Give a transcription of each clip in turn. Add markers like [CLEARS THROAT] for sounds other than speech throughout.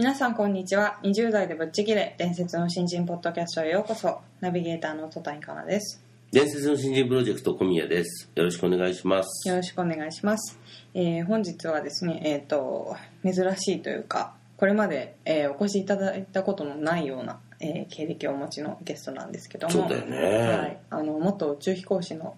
皆さんこんにちは。20代でぶっちぎれ。伝説の新人ポッドキャストへようこそ。ナビゲーターの戸谷香奈です。伝説の新人プロジェクト小宮です。よろしくお願いします。よろしくお願いします、えー本日はですねえっ、と珍しいというかこれまで、えーお越しいただいたことのないような、えー経歴をお持ちのゲストなんですけども。そうだよね。はい、あの元宇宙飛行士の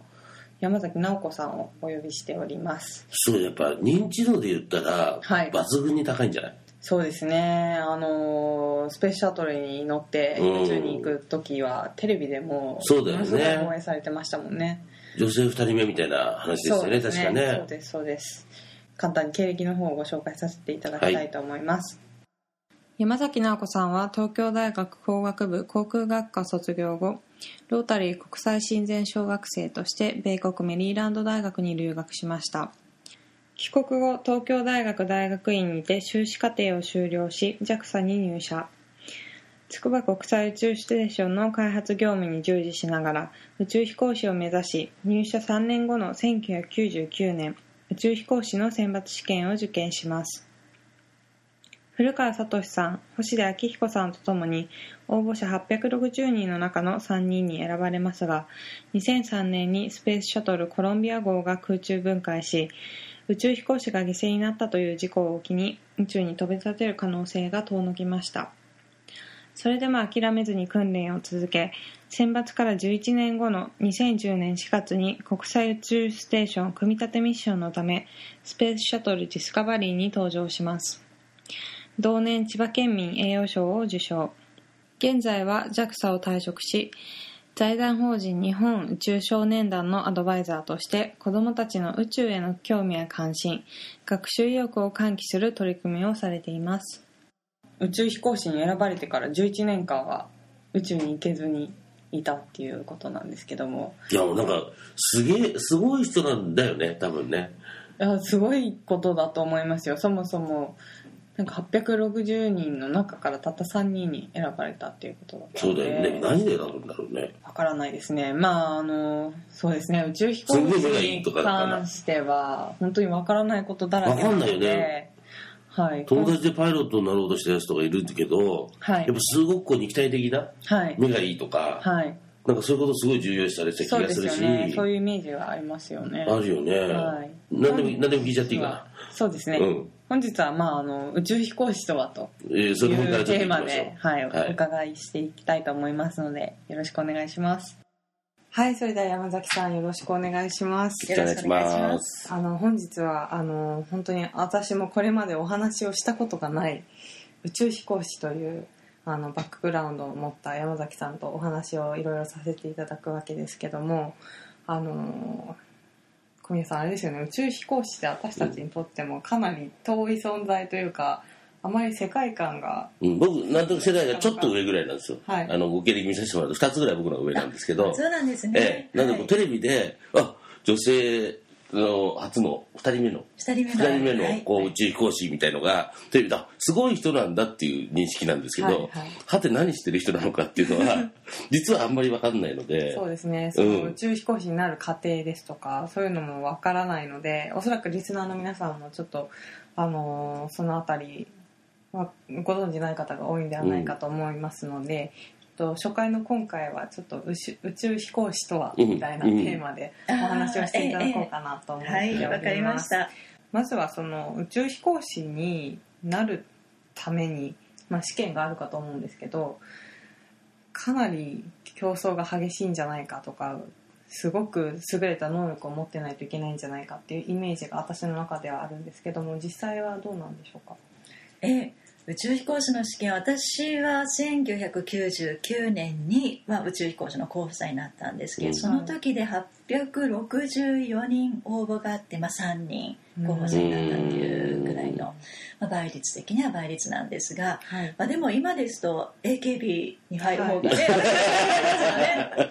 山崎直子さんをお呼びしております。そう、やっぱ認知度で言ったら、はい。抜群に高いんじゃない？そうですね。あのースペースシャトルに乗ってうん。宇宙に行く時はテレビでもそうだよね。ものすごい放映されてましたもんね。女性二人目みたいな話ですよね、確かそうね。ですそうです。簡単に経歴の方をご紹介させていただきたいと思います、山崎直子さんは東京大学工学部航空学科卒業後ロータリー国際親善小学生として米国メリーランド大学に留学しました帰国後東京大学大学院にて修士課程を修了し JAXA に入社。筑波国際宇宙ステーションの開発業務に従事しながら宇宙飛行士を目指し入社3年後の1999年宇宙飛行士の選抜試験を受験します。古川聡さん星出明彦さんとともに応募者860人の中の3人に選ばれますが2003年にスペースシャトルコロンビア号が空中分解し宇宙飛行士が犠牲になったという事故を機に宇宙に飛び立てる可能性が遠のきました。それでも諦めずに訓練を続け選抜から11年後の2010年4月に国際宇宙ステーション組み立てミッションのためスペースシャトルディスカバリーに登場します。同年千葉県民栄誉賞を受賞。現在は JAXA を退職し財団法人日本宇宙少年団のアドバイザーとして子どもたちの宇宙への興味や関心学習意欲を喚起する取り組みをされています。宇宙飛行士に選ばれてから11年間は宇宙に行けずにいたっていうことなんですけども。いや、もうなんか、すげえ、すごい人なんだよね、多分ね。いやすごいことだと思いますよ。そもそもなんか860人の中からたった3人に選ばれたっていうことだったそうのでだよね。何で選ぶんだろうね。わからないですね。まああのそうですね。宇宙飛行士に関しては本当にわからないことだらけないよで、ね。はい。友達でパイロットになろうとしたやつとかいるんだけど、はい。やっぱすごくこう肉体的な？はい。目がいいとか、はいなんかそういうことすごい重要視されてた気そうですがするし、よね。そういうイメージはありますよね。あるよね。はい。何でも、何でも聞いちゃっていいか。な。そうですね、うん。本日はまああの宇宙飛行士とはというテーマで、はいはい。お伺いしていきたいと思いますのでよろしくお願いします。はいそれでは山崎さんよろしくお願いします。お願いします。あの本日はあの本当に私もこれまでお話をしたことがない宇宙飛行士というあのバックグラウンドを持った山崎さんとお話をいろいろさせていただくわけですけどもあの小宮さんあれですよね。宇宙飛行士って私たちにとってもかなり遠い存在というかあまり世界観がうん、僕、なんとなく世代がちょっと上ぐらいなんですよ。はい。あの、ご経歴見させてもらうと、2つぐらい僕の上なんですけど、そうなんですえね。え、なんでこうはい。テレビで、あ、女性の初の2人目の、二人目のはい。こう宇宙飛行士みたいのが、テレビで、あすごい人なんだっていう認識なんですけど、はて何してる人なのかっていうのは、[LAUGHS] 実はあんまりわかんないので、そうですね。そのうん。宇宙飛行士になる過程ですとか、そういうのもわからないのでおそらくリスナーの皆さんもちょっと、あのーそのあたりはご存じない方が多いんではないかと思いますので、と初回の今回はちょっと宇宙宇宙飛行士とはうんみたいなテーマでお話をしていただこうかなと思っておりはい、ます。わかりました。まずはその宇宙飛行士になるために、まあ、試験があるかと思うんですけどかなり競争が激しいんじゃないかとかすごく優れた能力を持ってないといけないんじゃないかっていうイメージが私の中ではあるんですけども実際はどうなんでしょうか？え宇宙飛行士の試験私は1999年に、まあ、宇宙飛行士の候補者になったんですけど、うん。その時で864人応募があって、まあ、3人候補者になったっていうぐらいの、まあ、倍率的には倍率なんですが、はい。まあ、でも今ですと AKB に入る方がね,、ね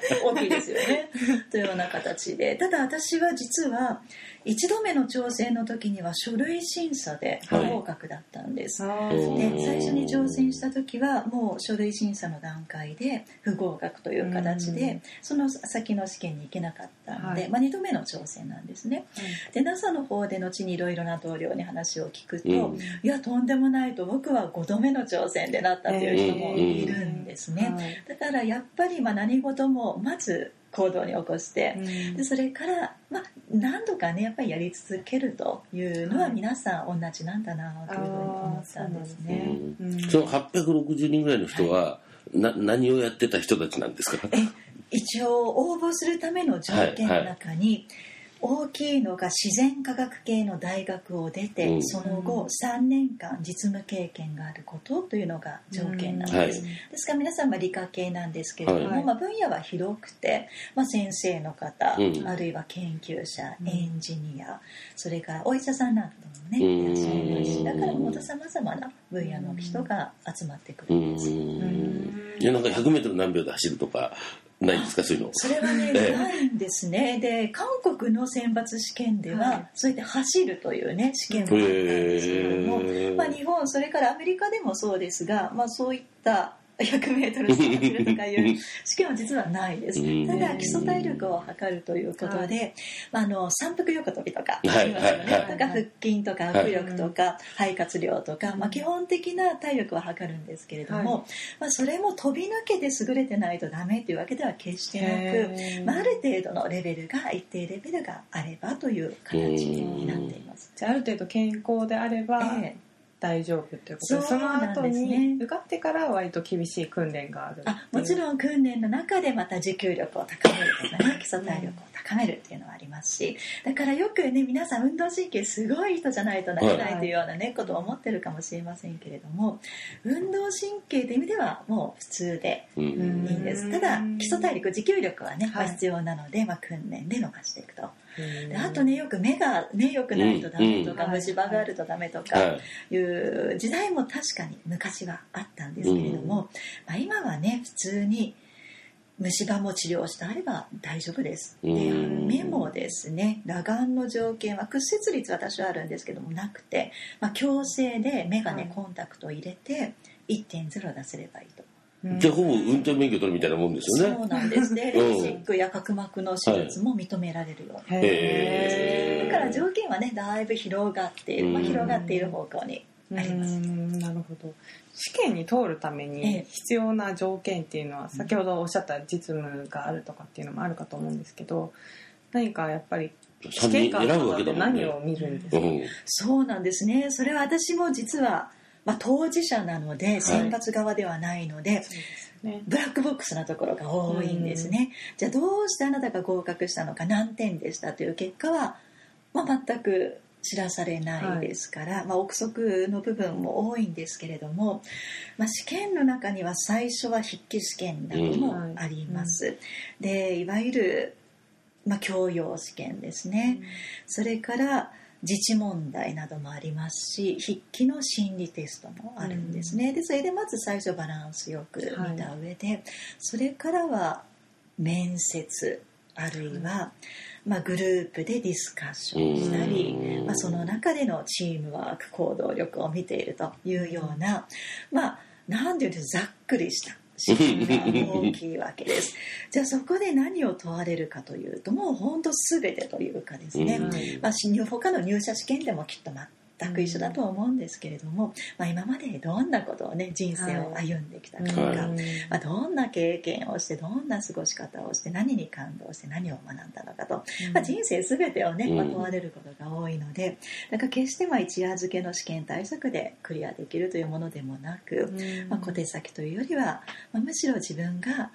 [LAUGHS] 大きいですよね。というような形で。ただ私は実は1度目の挑戦の時には書類審査で不合格だったんです。あーで最初に挑戦した時はもう書類審査の段階で不合格という形で、うん。その先の試験に行けなかったので、はい。まあ、2度目の挑戦なんですね。で NASA の方で後にいろいろな同僚に話を聞くと、うん。いやとんでもないと僕は5度目の挑戦でなったっていう人もいるんですね、はい。だからやっぱりまあ何事もまず行動に起こして、うん。でそれから、まあ、何度かねやっぱりやり続けるというのははい。皆さん同じなんだなというふうに思ったんですね。うんうん。その860人ぐらいの人は、な [LAUGHS] 何をやってた人たちなんですか？一応応募するための条件の中に、大きいのが自然科学系の大学を出て、うん。その後3年間実務経験があることというのが条件なんです、うん。ですから皆さんは理科系なんですけれども、はい。まあ、分野は広くて、まあ、先生の方、うん。あるいは研究者うんエンジニアそれからお医者さんなんかもねうん。いらっしゃいますしだからもっとさまざまな分野の人が集まってくるうんです。ん。いやなんか 100m 何秒で走るとかないんですかそういうの。それはね、ええ。ないんですね。で、韓国の選抜試験では、はい。そうやって走るというね、試験もあったんですけれども、まあ、日本、それからアメリカでもそうですが、まあ、そういった100メートル走 [LAUGHS] るとかいう試験は実はないです。うん。ただ、基礎体力を測るということで、まあ、あの、三腹横跳びとか、はい言いますよね。はい。はいとか、腹筋とか、握力とか、肺活量とか、まあ、基本的な体力は測るんですけれども、はまあ、それも飛び抜けて優れてないとダメというわけでは決してなく、まあ、ある程度のレベルが一定レベルがあればという形になっています。じゃあある程度健康であればええ大丈夫ということで、そのなん後ですね。に受かってから割と厳しい訓練があるあもちんろん訓練の中でまた持久力を高めるとかね [LAUGHS] 基礎体力を高めるっていうのはありますしだからよくね皆さん運動神経すごい人じゃないとなれないというようなねことを思ってるかもしれませんけれども運動神経という意味ではもう普通でうん。いいんです。ただ基礎体力持久力はね、まあはい必要なので、まあ、訓練で伸ばしていくと。うんであとねよく目がね良くないとダメとか、うん虫歯があるとダメとか、はい。いう時代も確かに昔はあったんですけれども、まあ、今はね普通に虫歯も治療してあれば大丈夫です。でうん。目もですね。裸眼の条件は屈折率は多少あるんですけどもなくて、まあ、矯正で眼鏡、はい。コンタクトを入れて1.0出せればいいと。うん。じゃあほぼ運転免許取るみたいなもんですよね。そうなんですね。シックや角膜の手術も認められるようにへー。だから条件はねだいぶ広がっている、まあ、うん広がっている方向にあります。うんなるほど。試験に通るためえにえ必要な条件っていうのは先ほどおっしゃった実務があるとかっていうのもあるかと思うんですけど何かやっぱり試3人験官選ぶわとかっ何を見るんですか、うん。そうなんですね。それは私も実は、まあ、当事者なので選抜側ではないので、そうですね。ブラックボックスなところが多いんですね、じゃあどうしてあなたが合格したのか何点でしたという結果は、まあ、全く知らされないですから、まあ、憶測の部分も多いんですけれども、まあ、試験の中には最初は筆記試験などもあります、でいわゆる、まあ、教養試験ですね、それから自治問題などもありますし筆記の心理テストもあるんですね、でそれでまず最初バランスよく見た上で、それからは面接あるいは、まあ、グループでディスカッションしたり、うん。まあ、その中でのチームワーク行動力を見ているというような、まあなんていうんですかざっくりした試験が大きいわけです。[LAUGHS] じゃあそこで何を問われるかというともう本当全てというかですね、うんまあ、他の入社試験でもきっと全く一緒だと思うんですけれども、まあ、今までどんなことをね人生を歩んできたかとか、はいまあ、どんな経験をしてどんな過ごし方をして何に感動して何を学んだのかと、まあ、人生全てをね、うん。まあ問われることが多いのでだから決してまあ一夜漬けの試験対策でクリアできるというものでもなく、まあ、小手先というよりは、まあ、むしろ自分が、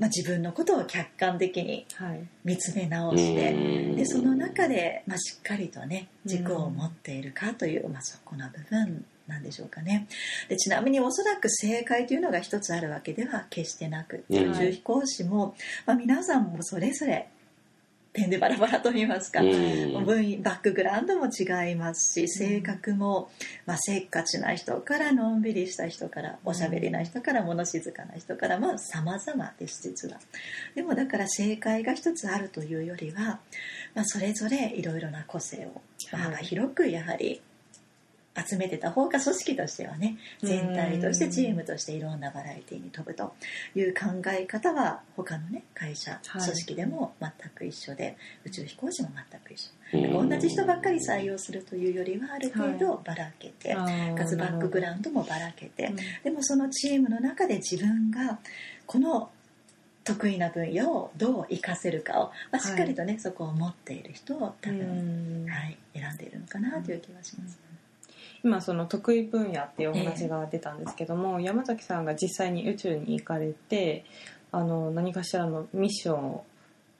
まあ、自分のことを客観的にはい。見つめ直して、うん。でその中で、まあ、しっかりとね軸を持っているかという、まあ、そこの部分なんでしょうかね。でちなみにおそらく正解というのが一つあるわけでは決してなく宇宙飛行士も、まあ、皆さんもそれぞれ点でバラバラと言いますか、うん。分バックグラウンドも違いますし性格も、まあ、せっかちな人からのんびりした人からおしゃべりな人から物静かな人からまあ様々です実は。でもだから正解が一つあるというよりは、まあ、それぞれいろいろな個性を、幅広くやはり集めてた方が組織としてはね全体としてチームとしていろんなバラエティに飛ぶという考え方は他のね会社はい。組織でも全く一緒で宇宙飛行士も全く一緒。うん。同じ人ばっかり採用するというよりはある程度ばらけて、かつバックグラウンドもばらけて、うんでもそのチームの中で自分がこの得意な分野をどう活かせるかを、まあ、しっかりとね、そこを持っている人を多う分、ん。はい、選んでいるのかなという気がします。今その得意分野っていうお話が出たんですけども、山崎さんが実際に宇宙に行かれてあの何かしらのミッションを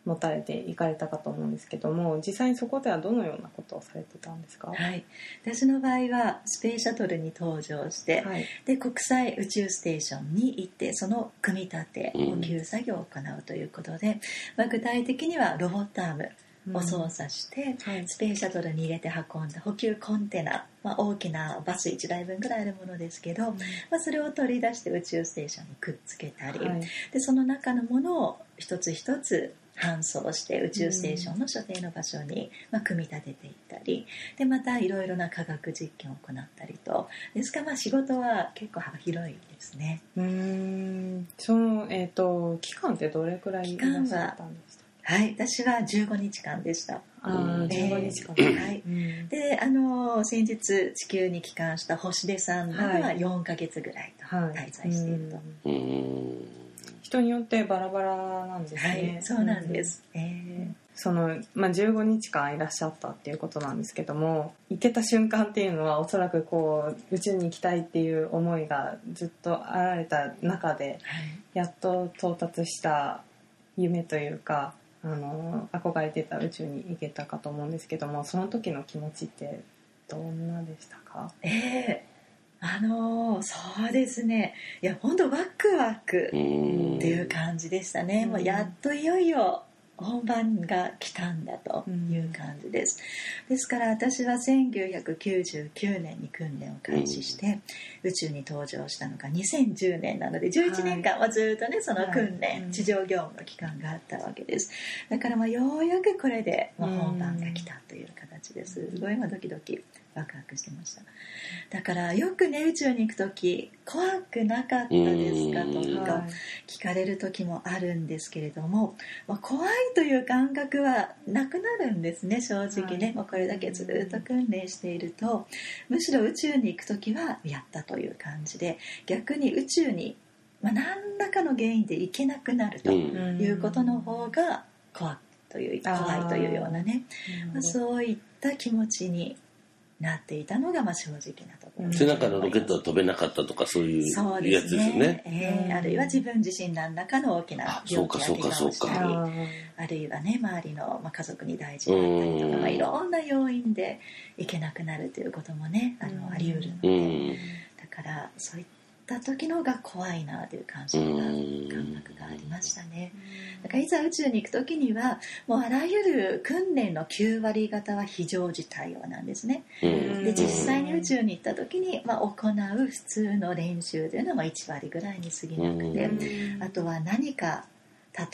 持たれて行かれたかと思うんですけども実際にそこではどのようなことをされてたんですか、はい、私の場合はスペースシャトルに搭乗して、はい。で国際宇宙ステーションに行ってその組み立てうん。補給作業を行うということで、まあ、具体的にはロボットアームを操作して、はい。スペースシャトルに入れて運んだ補給コンテナ、まあ、大きなバス1台分ぐらいあるものですけど、まあ、それを取り出して宇宙ステーションにくっつけたり、はい。でその中のものを一つ一つ搬送して宇宙ステーションの所定の場所に、まあ、組み立てていったりでまたいろいろな科学実験を行ったりと。ですからまあ仕事は結構幅広いですね。うーん。その、えー、と期間ってどれくらいいらっしゃったんでしたはい、私は15日間でした。あうんー15日間、えーはい。うん。であの先日地球に帰還した星出さんははい。4ヶ月ぐらいとはい。滞在していると、うん。うん人によってバラバラなんですはねい、そうなんです、えその、まあ、15日間いらっしゃったっていうことなんですけども行けた瞬間っていうのはおそらくこう宇宙に行きたいっていう思いがずっとあられた中でーはい。やっと到達した夢というかあの憧れてた宇宙に行けたかと思うんですけどもその時の気持ちってどんなでしたか？ええあのーそうですね。いや本当ワクワクうんっていう感じでしたね、うん。もうやっといよいよ本番が来たんだという感じです、ですから私は1999年に訓練を開始して、宇宙に登場したのが2010年なので11年間はずっとねその訓練、はい。地上業務の期間があったわけです。だからまあようやくこれでまあ本番が来たという形です。すごいまあドキドキワクワクしてました。だからよくね宇宙に行く時怖くなかったですかとうん。かはい聞かれる時もあるんですけれども、まあ、怖いという感覚はなくなるんですね正直ね、はい。まあ、これだけずっと訓練しているとむしろ宇宙に行く時はやったという感じで逆に宇宙に、まあ、何らかの原因で行けなくなるとうん。いうことの方が怖いという怖いというようなね、まあ、うそういった気持ちになっていたのがまあ正直なところ。背中のロケットは飛べなかったとかそういうやつすね。ですよね。うん。えーあるいは自分自身何らかの大きなあそうか病気や怪我をしたりそうか。ああるいはね周りの、まあ、家族に大事だったりとか、うん。まあ、いろんな要因で行けなくなるということもねあの、うん。あり得るのうで、ん。だからそういった時のが怖いなという感じがうん感覚がありましたね。だからいざ宇宙に行く時にはもうあらゆる訓練の9割方は非常時対応なんですね。うんで実際に宇宙に行った時に、まあ、行う普通の練習というのはまあ1割ぐらいに過ぎなくて、うんあとは何か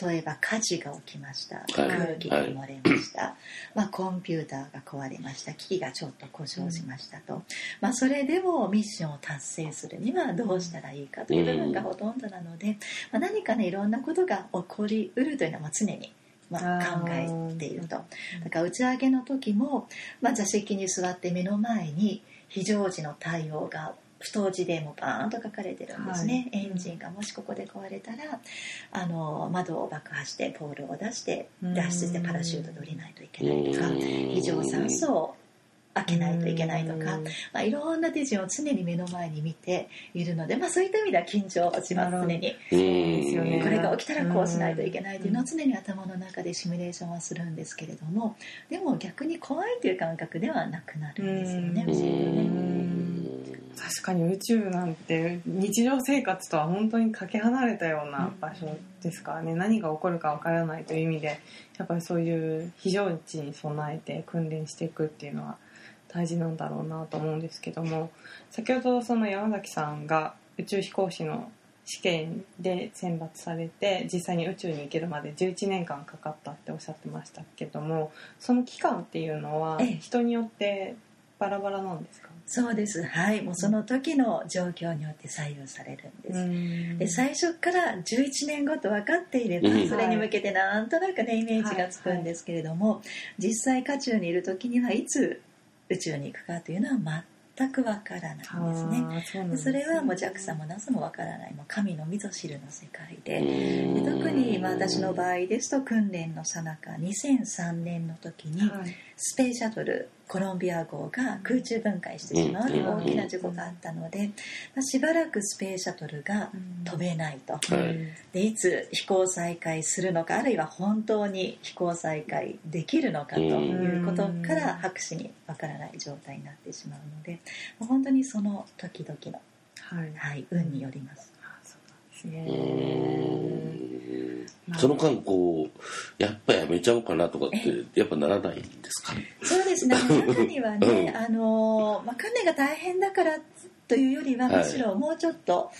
例えば火事が起きました、はい。空気が漏れました、まあ、コンピューターが壊れました。機器がちょっと故障しましたと、まあ、それでもミッションを達成するにはどうしたらいいかという部分がほとんどなので、まあ、何かねいろんなことが起こりうるというのはまあ常に。まあ、考えていると。だから打ち上げの時も、まあ、座席に座って目の前に非常時の対応が太字でもバーンと書かれてるんですね、はい。エンジンがもしここで壊れたらあの窓を爆破してポールを出してうん。脱出してパラシュートで降りないといけないとかうん。非常酸素を開けないといけないとかうん、まあ、いろんな手順を常に目の前に見ているので、まあ、そういった意味では緊張します常に。ですよね。これが起きたらこうしないといけないというのを常に頭の中でシミュレーションはするんですけれどもでも逆に怖いという感覚ではなくなるんですよね。うん。不思議とね。確かに宇宙なんて日常生活とは本当にかけ離れたような場所ですからね、何が起こるかわからないという意味でやっぱりそういう非常時に備えて訓練していくっていうのは大事なんだろうなと思うんですけども先ほどその山崎さんが宇宙飛行士の試験で選抜されて実際に宇宙に行けるまで11年間かかったっておっしゃってましたけどもその期間っていうのはええ。人によってバラバラなんですか？そうです。はい。もうその時の状況によって左右されるんです、で最初から11年後と分かっていればうん。それに向けてなんとなくねイメージがつくんですけれども実際渦中にいる時にはいつ宇宙に行くかというのは全く分からないんですね。そでですそれはもう JAXA も NASA も分からない。もう神のみぞ知るの世界で。うん。で特にまあ私の場合ですと訓練の最中2003年の時にはいスペースシャトルコロンビア号が空中分解してしまうという大きな事故があったので、まあしばらくスペースシャトルが飛べないと。はい。でいつ飛行再開するのかあるいは本当に飛行再開できるのかということから博士にわからない状態になってしまうので本当にその時々の、はい。はい、運によります。あそうなんですねその間こうやっぱやめちゃおうかなとかってやっぱならないんですかそうですね。[LAUGHS] 中にはね、あのまあ、訓練が大変だからというよりははい。むしろもうちょっと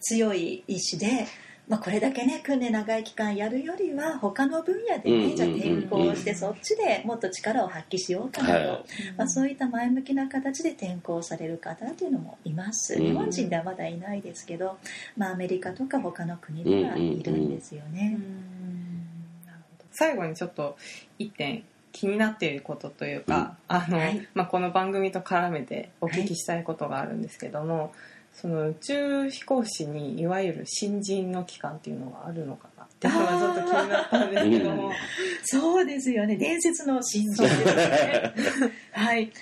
強い意志で、まあ、これだけね訓練長い期間やるよりは他の分野でうんうんうんうんねじゃあ転校してそっちでもっと力を発揮しようかなと、はい。まあ、そういった前向きな形で転校される方というのもいます。うん。日本人ではまだいないですけど、まあ、アメリカとか他の国ではいるんですよね。最後にちょっと一点気になっていることというか、あのはい。まあ、この番組と絡めてお聞きしたいことがあるんですけども、その宇宙飛行士にいわゆる新人の期間っていうのがあるのかなっていうのがちょっと気になったんですけども。そうですよね伝説の新人ですねはい。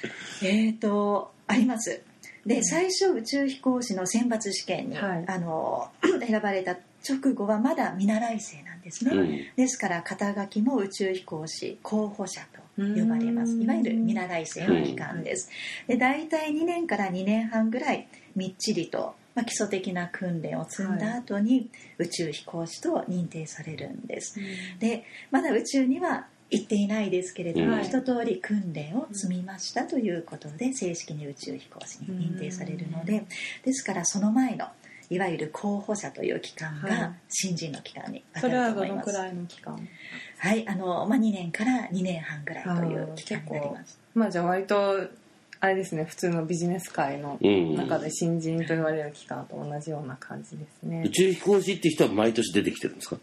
えっ、とあります。で最初宇宙飛行士の選抜試験に、はい。あの [CLEARS THROAT] 選ばれた直後はまだ見習い生なんですね、うん。ですから肩書きも宇宙飛行士候補者と呼ばれます。うん。いわゆる見習い生の期間です。で大体2年から2年半ぐらいみっちりと、まあ、基礎的な訓練を積んだ後に宇宙飛行士と認定されるんです。でまだ宇宙には行っていないですけれども、はい。一通り訓練を積みましたということで正式に宇宙飛行士に認定されるので、ですからその前のいわゆる候補者という期間はい。が新人の期間に当たると思います。どのくらいの期間はい、あのまあ2年から2年半ぐらいという期間になります。まあじゃあ割とあれですね普通のビジネス界のうん。中で新人と言われる期間と同じような感じですね。宇。宙飛行士って人は毎年出てきてるんですか？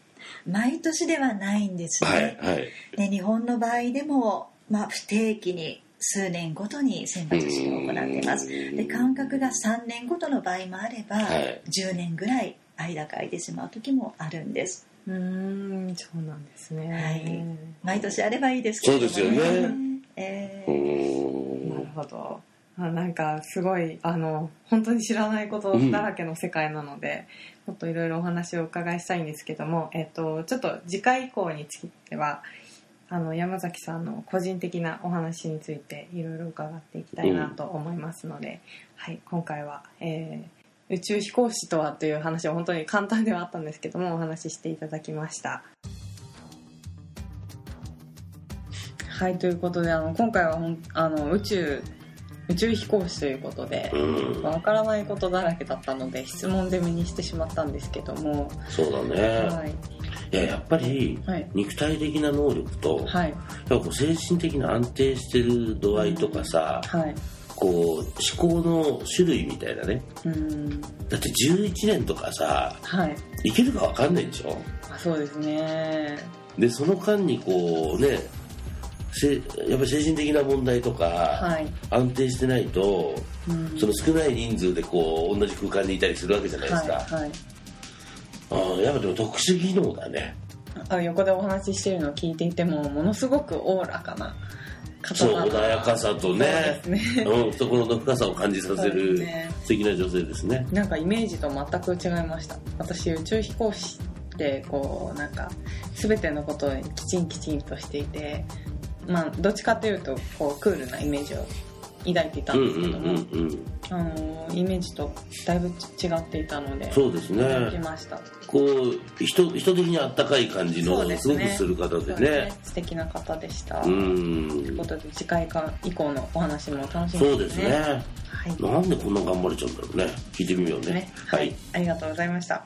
毎年ではないんですね。はいはい。で日本の場合でも、まあ、不定期に数年ごとに選抜試験を行っています。うん。で間隔が3年ごとの場合もあれば、はい。10年ぐらい間が空いてしまう時もあるんです。うーんそうなんですね。はい。毎年あればいいですけれども、そうですよね。うえーーなんるほど。あなんかすごいあの本当に知らないことだらけの世界なので、もっといろいろお話をお伺いしたいんですけども、えっとちょっと次回以降についてはあの山崎さんの個人的なお話についていろいろ伺っていきたいなと思いますので、はい今回は、えー宇宙飛行士とはという話を本当に簡単ではあったんですけどもお話ししていただきました。はいということであの今回はほんあの宇宙宇宙飛行士ということでうん。わからないことだらけだったので質問攻めにしてしまったんですけども、そうだね、はい。い、ややっぱりはい。肉体的な能力と、はい。やっぱこう精神的な安定してる度合いとかさ、はい。こう思考の種類みたいなね。うん。だって11年とかさはい。いけるか分かんないでしょ？あそうですね。でその間にこうねせやっぱり精神的な問題とか、はい、安定してないとうん。その少ない人数でこう同じ空間にいたりするわけじゃないですか、はいはい。あーやっぱでも特殊技能だね。あ横でお話ししてるのを聞いていてもものすごくおおらかな方そう穏やかさとね。そうね。うん、懐の深さを感じさせるね。素敵な女性ですね。なんかイメージと全く違いました。私宇宙飛行士ってこうなんか全てのことをきちんきちんとしていてまあどっちかというとこうクールなイメージを抱いていたうんんですけども、うんうんうんあのイメージとだいぶ違っていたのでそうですね。驚きました。こう人人的にあったかい感じのすすね。ごくする方でそうね。素敵な方でした。うというこんとで次回か以降のお話も楽しみそうですね。はい。なんでこんな頑張れちゃうんだろうね。聞いてみようね。ね。ははいい、ありがとうございました